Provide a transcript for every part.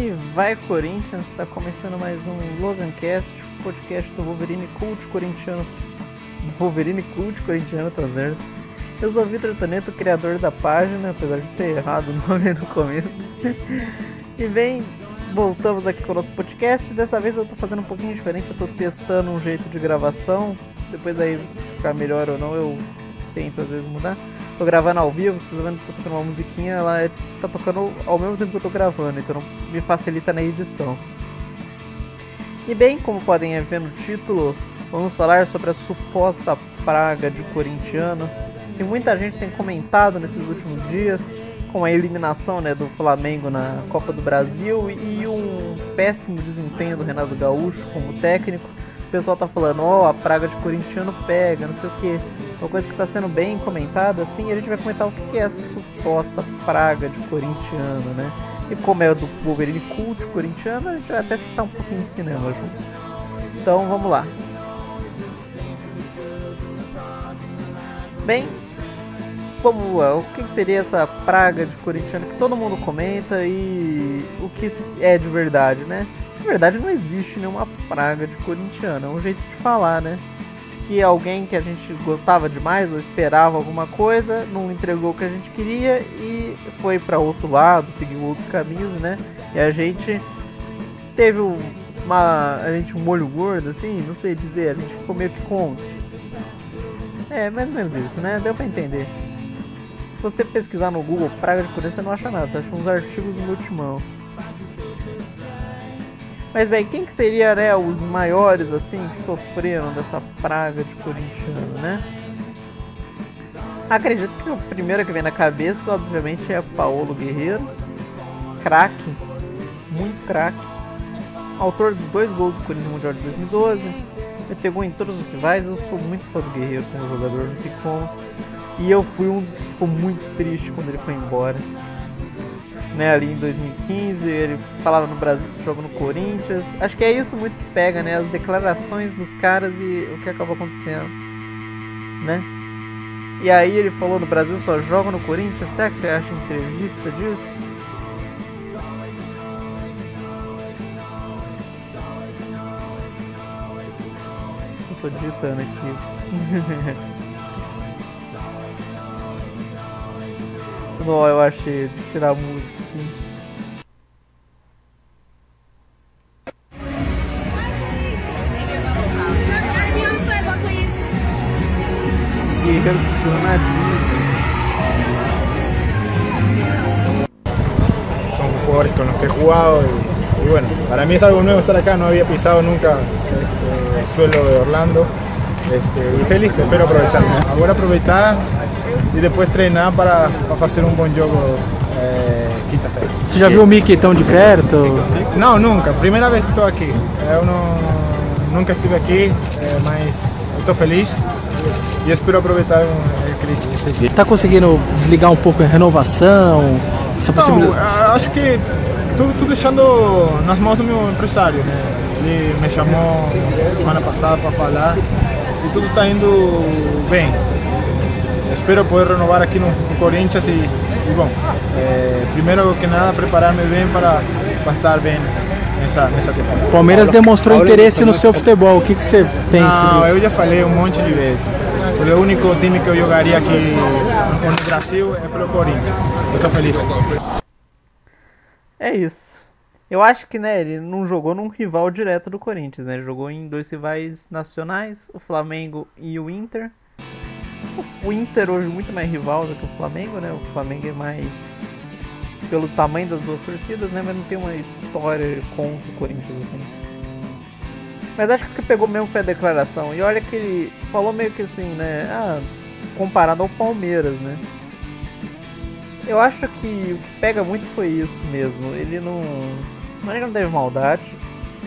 E vai Corinthians, está começando mais um Logancast, podcast do Wolverine Cult Corintiano. Wolverine Cult Corintiano, tá certo? Eu sou o Vitor Toneto, criador da página, apesar de ter errado o nome no começo. e bem, voltamos aqui com o nosso podcast. Dessa vez eu tô fazendo um pouquinho diferente, eu tô testando um jeito de gravação. Depois aí ficar melhor ou não, eu tento às vezes mudar. Tô gravando ao vivo, vendo que tô tocando uma musiquinha, ela é, tá tocando ao mesmo tempo que eu tô gravando, então me facilita na edição. E bem, como podem ver no título, vamos falar sobre a suposta praga de corintiano, que muita gente tem comentado nesses últimos dias, com a eliminação né, do Flamengo na Copa do Brasil e um péssimo desempenho do Renato Gaúcho como técnico o pessoal tá falando, ó, oh, a praga de corintiano pega, não sei o que. Uma coisa que tá sendo bem comentada, assim, a gente vai comentar o que é essa suposta praga de corintiano, né? E como é do Wolverine cult corintiano, a gente vai até citar um pouquinho de cinema junto. Então vamos lá. Bem, como é, o que seria essa praga de corintiano que todo mundo comenta e o que é de verdade, né? Na verdade, não existe nenhuma praga de corintiano, é um jeito de falar, né? Que alguém que a gente gostava demais ou esperava alguma coisa não entregou o que a gente queria e foi para outro lado, seguiu outros caminhos, né? E a gente teve uma. A gente um molho gordo, assim, não sei dizer, a gente ficou meio que contra. É, mais ou menos isso, né? Deu pra entender. Se você pesquisar no Google praga de corintiano, você não acha nada, você acha uns artigos no Ultimão. Mas bem, quem que seria né, os maiores assim que sofreram dessa praga de corintiano, né? Acredito que o primeiro que vem na cabeça, obviamente, é Paulo Guerreiro, craque, muito craque, autor dos dois gols do Corinthians Mundial de 2012, ele pegou em todos os rivais. Eu sou muito fã do Guerreiro como jogador, não tem como. E eu fui um dos que ficou muito triste quando ele foi embora né, ali em 2015, ele falava no Brasil se joga no Corinthians. Acho que é isso muito que pega, né, as declarações dos caras e o que acaba acontecendo, né? E aí ele falou no Brasil só joga no Corinthians, será que você acha entrevista disso? Eu tô digitando aqui. Não, eu achei. Deixa eu tirar a música aqui. Guerreiro Son jugadores con los que he jugado y, y, bueno, para mí es algo nuevo estar acá, no había pisado nunca este, el suelo de Orlando este, y feliz, espero aprovechar. Ahora aprovechar e depois treinar para, para fazer um bom jogo é, quinta-feira. Você já viu o Mickey tão de perto? Não, nunca. Primeira vez que estou aqui. Eu não, nunca estive aqui, é, mas estou feliz e espero aproveitar Você está conseguindo desligar um pouco a renovação? Essa. Não, acho que estou deixando nas mãos do meu empresário. Né? Ele me chamou semana passada para falar e tudo está indo bem espero poder renovar aqui no, no Corinthians e, e bom, é, primeiro que nada preparar-me bem para, para estar bem nessa, nessa temporada. Palmeiras demonstrou interesse no seu futebol, o que, que você pensa Não, disso? eu já falei um monte de vezes. O único time que eu jogaria aqui no Brasil é pelo Corinthians. Eu estou feliz. É isso. Eu acho que né, ele não jogou num rival direto do Corinthians, né? Ele jogou em dois rivais nacionais, o Flamengo e o Inter o Inter hoje muito mais rival do que o Flamengo, né? O Flamengo é mais pelo tamanho das duas torcidas, né? Mas não tem uma história contra o Corinthians assim. Mas acho que o que pegou mesmo foi a declaração. E olha que ele falou meio que assim, né? Ah, comparado ao Palmeiras, né? Eu acho que o que pega muito foi isso mesmo. Ele não. Não, ele não teve maldade.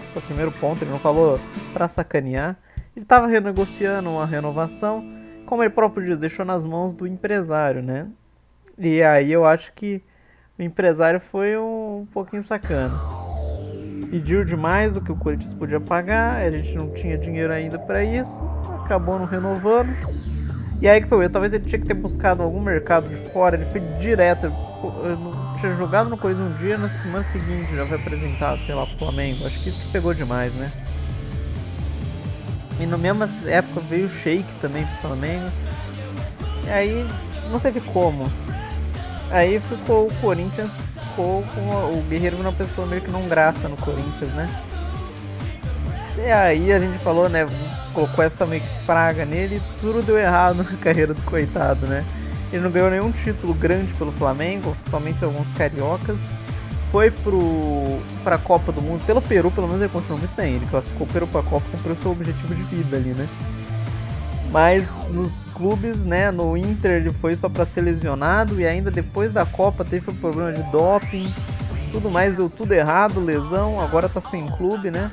Esse é o primeiro ponto. Ele não falou pra sacanear. Ele tava renegociando uma renovação como ele próprio diz, deixou nas mãos do empresário, né? E aí eu acho que o empresário foi um, um pouquinho sacana. Pediu demais do que o Corinthians podia pagar, a gente não tinha dinheiro ainda para isso, acabou não renovando. E aí que foi, talvez ele tinha que ter buscado algum mercado de fora, ele foi direto, tinha jogado no Corinthians um dia, na semana seguinte já foi apresentado, sei lá, pro Flamengo. Acho que isso que pegou demais, né? E na mesma época veio o Sheik também pro Flamengo. E aí não teve como. Aí ficou o Corinthians, ficou com o Guerreiro uma pessoa meio que não grata no Corinthians, né? E aí a gente falou, né? Colocou essa meio que praga nele e tudo deu errado na carreira do coitado, né? Ele não ganhou nenhum título grande pelo Flamengo, somente alguns cariocas. Foi pro, pra Copa do Mundo, pelo Peru, pelo menos ele continuou muito bem. Ele classificou o Peru pra Copa, cumpriu seu objetivo de vida ali, né? Mas nos clubes, né, no Inter ele foi só para ser lesionado e ainda depois da Copa teve um problema de doping, tudo mais deu tudo errado, lesão, agora tá sem clube, né?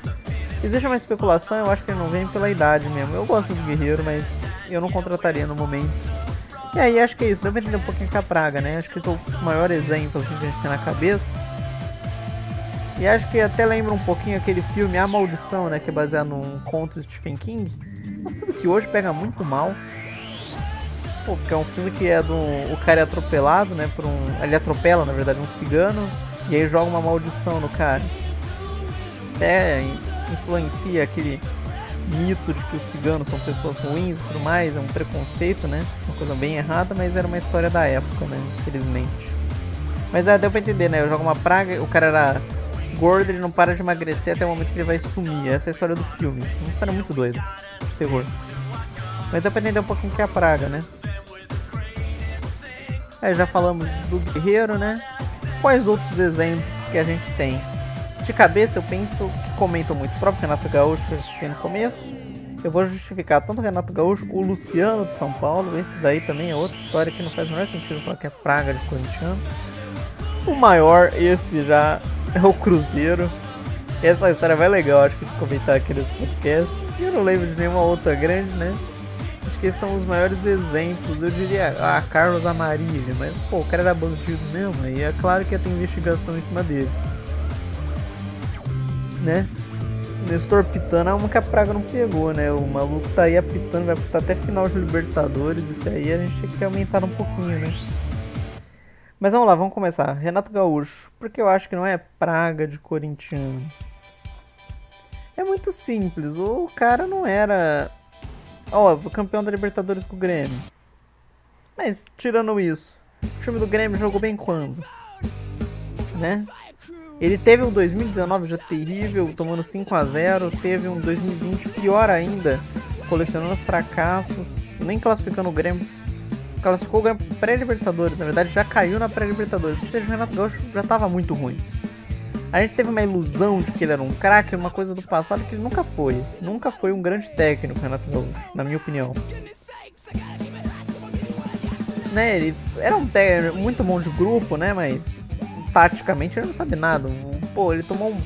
Existe uma especulação, eu acho que ele não vem pela idade mesmo. Eu gosto do Guerreiro, mas eu não contrataria no momento. E aí acho que é isso, pra entender um pouquinho com a praga, né? Acho que esse é o maior exemplo que a gente tem na cabeça. E acho que até lembra um pouquinho aquele filme A Maldição, né? Que é baseado num conto de Stephen King um filme que hoje pega muito mal. Pô, porque é um filme que é do. O cara é atropelado, né? Por um. Ele atropela, na verdade, um cigano. E aí joga uma maldição no cara. Até influencia aquele mito de que os ciganos são pessoas ruins e tudo mais, é um preconceito, né? Uma coisa bem errada, mas era uma história da época, né? Infelizmente. Mas é, deu pra entender, né? Eu jogo uma praga, o cara era gordo, ele não para de emagrecer até o momento que ele vai sumir. Essa é a história do filme. Uma história muito doida de terror. Mas dá pra entender um pouquinho que é a praga, né? Aí já falamos do guerreiro, né? Quais outros exemplos que a gente tem? De cabeça eu penso que comentam muito o próprio Renato Gaúcho que eu citei no começo. Eu vou justificar tanto o Renato Gaúcho, o Luciano de São Paulo. Esse daí também é outra história que não faz o menor sentido falar que é praga de corintiano. O maior, esse já é o Cruzeiro. Essa história vai legal, acho que de comentar aqui nesse podcast. Eu não lembro de nenhuma outra grande, né? Acho que esses são os maiores exemplos. Eu diria, ah, Carlos Amarilha, mas pô, o cara era bandido mesmo, e é claro que ia ter investigação em cima dele. Né? Nestor Pitana é uma que a praga não pegou, né? O maluco tá aí apitando, vai apitar até final de Libertadores. Isso aí a gente tem que aumentar um pouquinho, né? Mas vamos lá, vamos começar. Renato Gaúcho, porque eu acho que não é praga de corintiano. É muito simples, o cara não era. Ó, oh, campeão da Libertadores com o Grêmio. Mas, tirando isso, o time do Grêmio jogou bem quando? Né? Ele teve um 2019 já terrível, tomando 5 a 0 teve um 2020 pior ainda, colecionando fracassos, nem classificando o Grêmio classificou o pré-Libertadores, na verdade já caiu na pré-Libertadores. Ou seja, o Renato Gaúcho já estava muito ruim. A gente teve uma ilusão de que ele era um craque, uma coisa do passado que ele nunca foi. Nunca foi um grande técnico, Renato Gaúcho, na minha opinião. Né, ele era um técnico muito bom de grupo, né, mas taticamente ele não sabe nada. Pô, ele tomou um,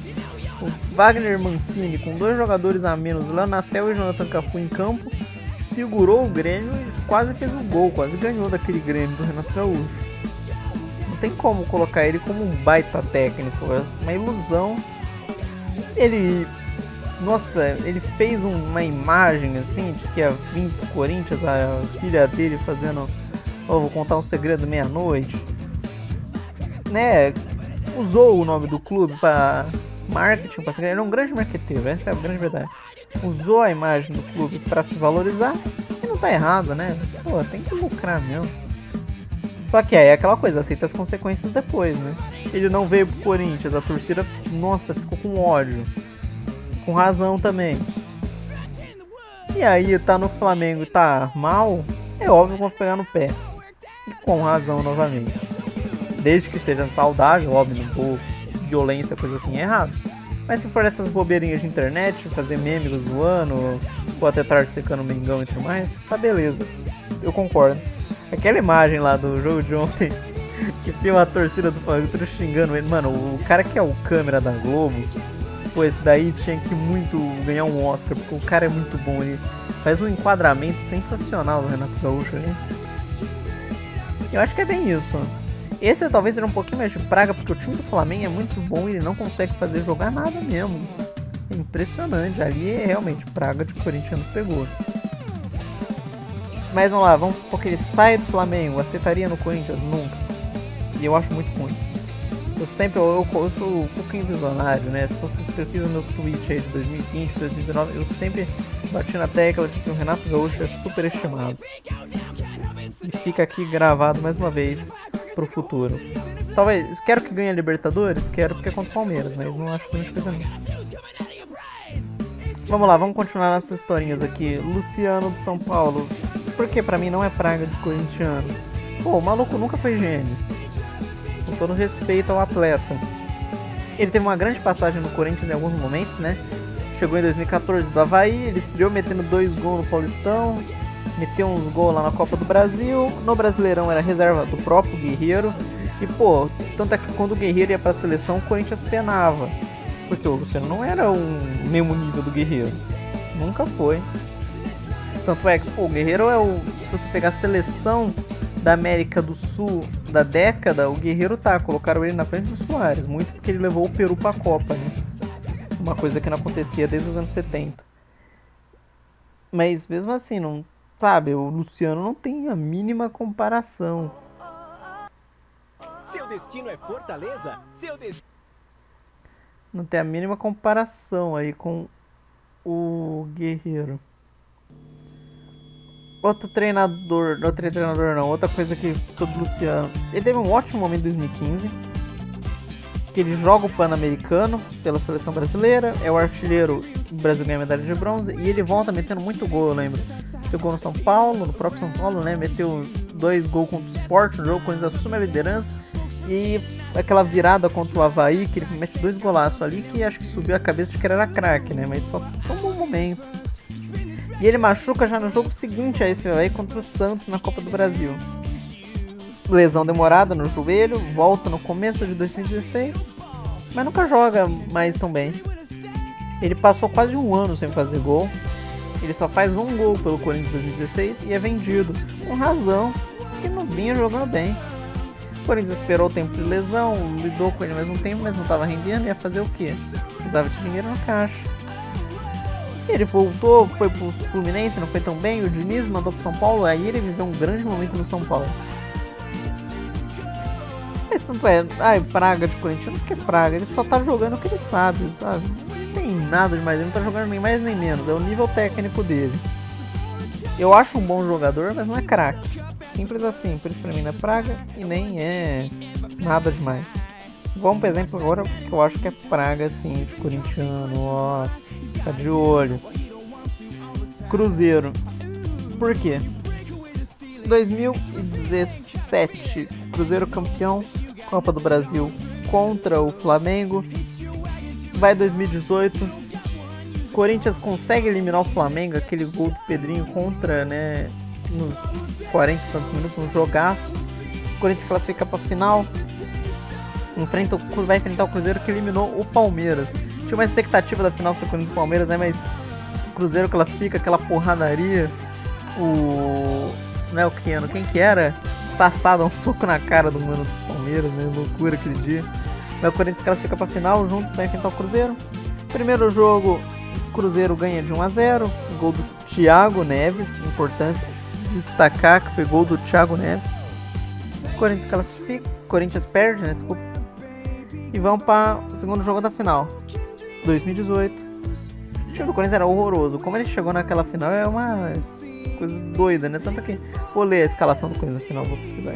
um Wagner Mancini com dois jogadores a menos, Leonatel e Jonathan Cafu em campo segurou o Grêmio quase fez o gol, quase ganhou daquele Grêmio do Renato Gaúcho. Não tem como colocar ele como um baita técnico, é uma ilusão. Ele. Nossa, ele fez uma imagem assim de que ia vir pro Corinthians, a filha dele fazendo. Oh, vou contar um segredo meia-noite. Né? Usou o nome do clube para marketing, para ele é um grande marqueteiro, essa é a grande verdade usou a imagem do clube para se valorizar tá errado, né? Pô, tem que lucrar mesmo. Só que aí é aquela coisa, aceita as consequências depois, né? Ele não veio pro Corinthians, a torcida, nossa, ficou com ódio. Com razão também. E aí tá no Flamengo e tá mal, é óbvio que vão pegar no pé. E com razão novamente. Desde que seja saudável, óbvio, não vou violência, coisa assim, é errado. Mas se for essas bobeirinhas de internet, fazer memes zoando, ou até tarde secando o Mengão e tudo mais, tá beleza. Eu concordo. Aquela imagem lá do jogo de ontem, que filma a torcida do Flamengo xingando ele. Mano, o cara que é o câmera da Globo, pô, esse daí tinha que muito ganhar um Oscar, porque o cara é muito bom. Ele faz um enquadramento sensacional do Renato Gaúcho ali. Eu acho que é bem isso. Esse talvez seja um pouquinho mais de praga, porque o time do Flamengo é muito bom e ele não consegue fazer jogar nada mesmo. É impressionante. Ali é realmente praga de Corinthians pegou. Mas vamos lá, vamos supor que ele sai do Flamengo, aceitaria no Corinthians? Nunca. E eu acho muito ruim. Eu sempre, eu, eu, sou um pouquinho visionário, né? Se vocês pesquisam meus tweets aí de 2020, 2019, eu sempre bati na tecla de que o Renato Gaúcho é super estimado. E fica aqui gravado mais uma vez pro futuro. Talvez, quero que ganhe a Libertadores? Quero porque é contra o Palmeiras, mas não acho que não coisa não. Vamos lá, vamos continuar nossas historinhas aqui. Luciano do São Paulo. Porque pra mim não é praga de corintiano. Pô, o maluco nunca foi gênio. Com todo respeito ao atleta. Ele teve uma grande passagem no Corinthians em alguns momentos, né? Chegou em 2014 do Havaí, ele estreou metendo dois gols no Paulistão, meteu uns gols lá na Copa do Brasil. No Brasileirão era reserva do próprio Guerreiro. E pô, tanto é que quando o Guerreiro ia pra seleção, o Corinthians penava. Porque o Luciano não era o mesmo nível do Guerreiro. Nunca foi. Tanto é que, pô, o Guerreiro é o. Se você pegar a seleção da América do Sul da década, o Guerreiro tá. Colocaram ele na frente do Soares. Muito porque ele levou o Peru pra Copa, né? Uma coisa que não acontecia desde os anos 70. Mas mesmo assim, não. Sabe, o Luciano não tem a mínima comparação. Seu destino é Fortaleza? Seu destino não tem a mínima comparação aí com o Guerreiro. Outro treinador, outro treinador não, outra coisa que sobre o Luciano. Ele teve um ótimo momento em 2015. Que ele joga o Pan-Americano pela seleção brasileira, é o artilheiro, o Brasil ganha medalha de bronze e ele volta metendo muito gol, eu lembro. Meteu gol no São Paulo, no próprio São Paulo, né? Meteu dois gols contra o Sport no jogo, quando eles assumem a liderança e aquela virada contra o Havaí, que ele mete dois golaços ali, que acho que subiu a cabeça de que era craque, né? Mas só tomou um momento. E ele machuca já no jogo seguinte a esse Havaí contra o Santos na Copa do Brasil. Lesão demorada no joelho, volta no começo de 2016, mas nunca joga mais tão bem. Ele passou quase um ano sem fazer gol. Ele só faz um gol pelo Corinthians 2016 e é vendido. Com razão, que não vinha jogando bem. O Corinthians esperou o tempo de lesão, lidou com ele ao mesmo tempo, mas não estava rendendo, ia fazer o quê? Precisava de dinheiro na caixa. Ele voltou, foi pro Fluminense, não foi tão bem, o Diniz mandou pro São Paulo, aí ele viveu um grande momento no São Paulo. Mas tanto é, ai, praga de Corinthians, não que é praga, ele só tá jogando o que ele sabe, sabe? Não tem nada demais, ele não tá jogando nem mais nem menos, é o nível técnico dele. Eu acho um bom jogador, mas não é craque. Simples assim, por isso pra mim não é praga e nem é nada demais. Vamos por exemplo agora que eu acho que é praga assim, de corintiano, ó, tá de olho. Cruzeiro. Por quê? 2017, Cruzeiro campeão, Copa do Brasil contra o Flamengo. Vai 2018, Corinthians consegue eliminar o Flamengo, aquele gol do Pedrinho contra, né, nos 40 e tantos minutos, um jogaço. Corinthians classifica para final. Enfrenta, vai enfrentar o Cruzeiro que eliminou o Palmeiras. Tinha uma expectativa da final ser Corinthians e Palmeiras, né? Mas o Cruzeiro classifica aquela porradaria. O. Né, o Keno, quem que era? Sassado, um soco na cara do mano do Palmeiras, né? Loucura aquele dia. Mas o Corinthians classifica pra final junto, vai enfrentar o Cruzeiro. Primeiro jogo, o Cruzeiro ganha de 1 a 0 Gol do Thiago Neves, importante destacar que foi gol do Thiago Neves. Corinthians classifica, Corinthians perde, né? Desculpa. E vamos para o segundo jogo da final. 2018. O time do Corinthians era horroroso. Como ele chegou naquela final é uma coisa doida, né? Tanto que vou ler a escalação do Corinthians na final, vou pesquisar.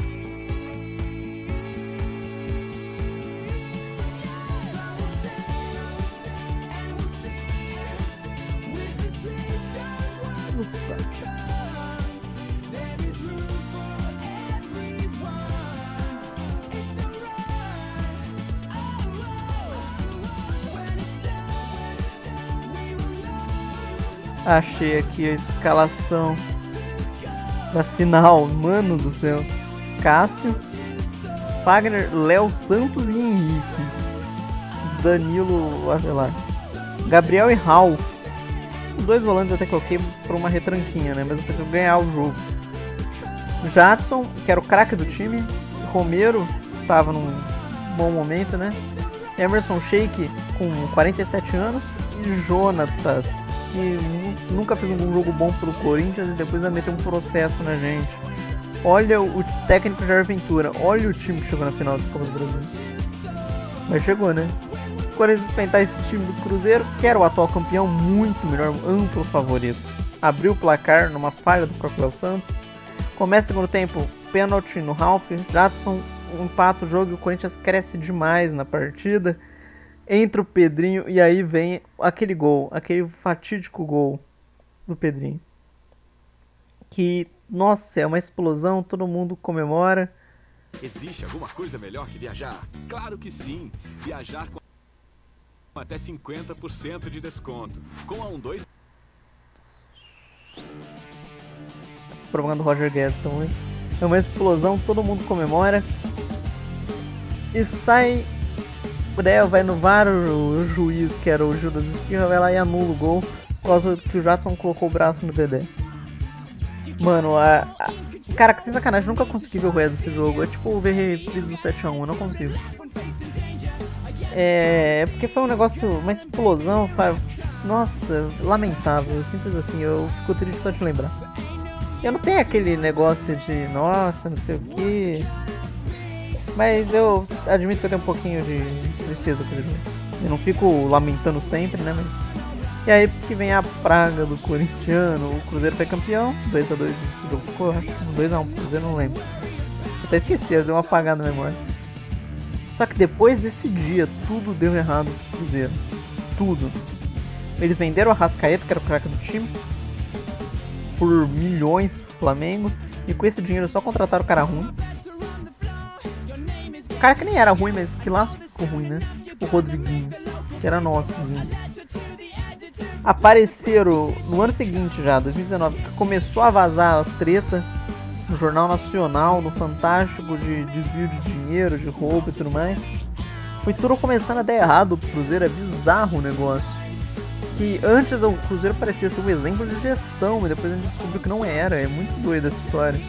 Achei aqui a escalação da final. Mano do céu. Cássio, Fagner, Léo Santos e Henrique. Danilo, olha lá. Gabriel e Raul. Os dois volantes até coloquei por uma retranquinha, né? Mas eu preciso ganhar o jogo. Jadson, que era o craque do time. Romero, estava num bom momento, né? Emerson Sheik, com 47 anos. E Jonatas, que nunca fez um jogo bom pelo Corinthians e depois vai meter um processo na gente. Olha o técnico Jair Ventura, olha o time que chegou na final dessa Copa do Brasil. Mas chegou, né? Corinthians enfrentar esse time do Cruzeiro, que era o atual campeão, muito melhor, amplo favorito. Abriu o placar numa falha do próprio Santos. Começa o segundo tempo, pênalti no Ralph, Jadson empata o jogo e o Corinthians cresce demais na partida. Entra o Pedrinho e aí vem aquele gol, aquele fatídico gol do Pedrinho. Que, nossa, é uma explosão, todo mundo comemora. Existe alguma coisa melhor que viajar? Claro que sim! Viajar com até 50% de desconto. Com a 12. Propaganda do Roger Guedes também. É uma explosão, todo mundo comemora. E sai. Daí vai no VAR, o, juiz, que era o Judas Espirra, vai lá e anula o gol por causa que o Jadson colocou o braço no Dedé. Mano, a, a, cara, que sem sacanagem, nunca consegui ver o resto desse jogo. É tipo ver reprise do 7x1, eu não consigo. É. Porque foi um negócio, uma explosão, nossa, lamentável, simples assim, eu fico triste só de lembrar. Eu não tenho aquele negócio de, nossa, não sei o que. Mas eu admito que eu tenho um pouquinho de tristeza por exemplo. Eu não fico lamentando sempre, né? Mas. E aí que vem a praga do corintiano. O Cruzeiro foi campeão. 2x2 esse jogo ficou, acho. 2x1 Cruzeiro, não lembro. Até esqueci, deu uma apagada na memória. Só que depois desse dia, tudo deu errado pro Cruzeiro. Tudo. Eles venderam a Rascaeta, que era o craque do time, por milhões pro Flamengo. E com esse dinheiro só contrataram o cara ruim. O cara que nem era ruim, mas que lá ficou ruim, né? Tipo o Rodriguinho, que era nosso, inclusive. Apareceram no ano seguinte já, 2019, que começou a vazar as tretas no Jornal Nacional, no Fantástico, de desvio de dinheiro, de roubo e tudo mais. Foi tudo começando a dar errado pro Cruzeiro, é bizarro o negócio. Que antes o Cruzeiro parecia ser um exemplo de gestão, mas depois a gente descobriu que não era, é muito doida essa história.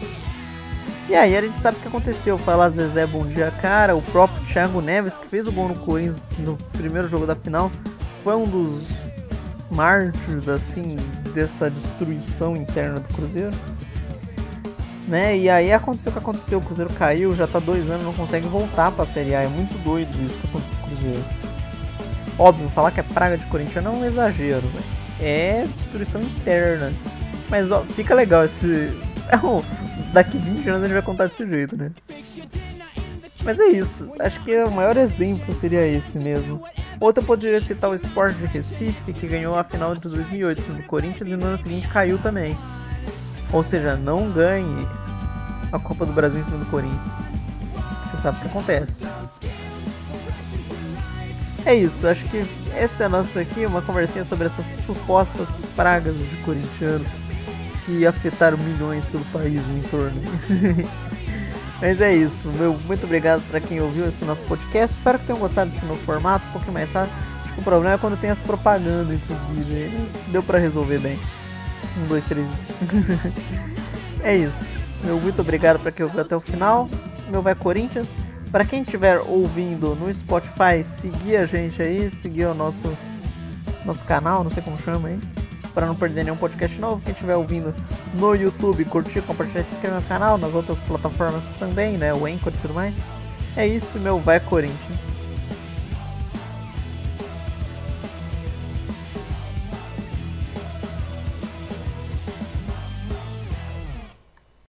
E aí a gente sabe o que aconteceu. Fala Zezé, bom dia, cara. O próprio Thiago Neves, que fez o gol no Corinthians no primeiro jogo da final, foi um dos mártires, assim, dessa destruição interna do Cruzeiro. Né? E aí aconteceu o que aconteceu. O Cruzeiro caiu, já tá dois anos, não consegue voltar pra Série A. É muito doido isso com o Cruzeiro. Óbvio, falar que é praga de Corinthians não é um exagero, véio. É destruição interna. Mas ó, fica legal esse. É um daqui 20 anos a gente vai contar desse jeito, né? Mas é isso. Acho que o maior exemplo seria esse mesmo. Outro eu poderia citar o Sport de Recife, que ganhou a final de 2008 no Corinthians e no ano seguinte caiu também. Ou seja, não ganhe a Copa do Brasil em cima do Corinthians. Você sabe o que acontece. É isso, acho que essa é a nossa aqui, uma conversinha sobre essas supostas pragas de corintianos que afetaram milhões pelo país no entorno. Mas é isso, meu muito obrigado para quem ouviu esse nosso podcast. Espero que tenham gostado desse novo formato, um pouquinho mais rápido. O problema é quando tem as propagandas entre os vídeos. Deu para resolver bem. Um, dois, três. é isso. Meu muito obrigado para quem ouviu até o final. Meu vai Corinthians. Para quem estiver ouvindo no Spotify, seguir a gente aí, seguir o nosso nosso canal, não sei como chama aí para não perder nenhum podcast novo. Quem estiver ouvindo no YouTube, curtir, compartilhar, se inscrever no canal, nas outras plataformas também, né? O Anchor e tudo mais. É isso, meu vai Corinthians.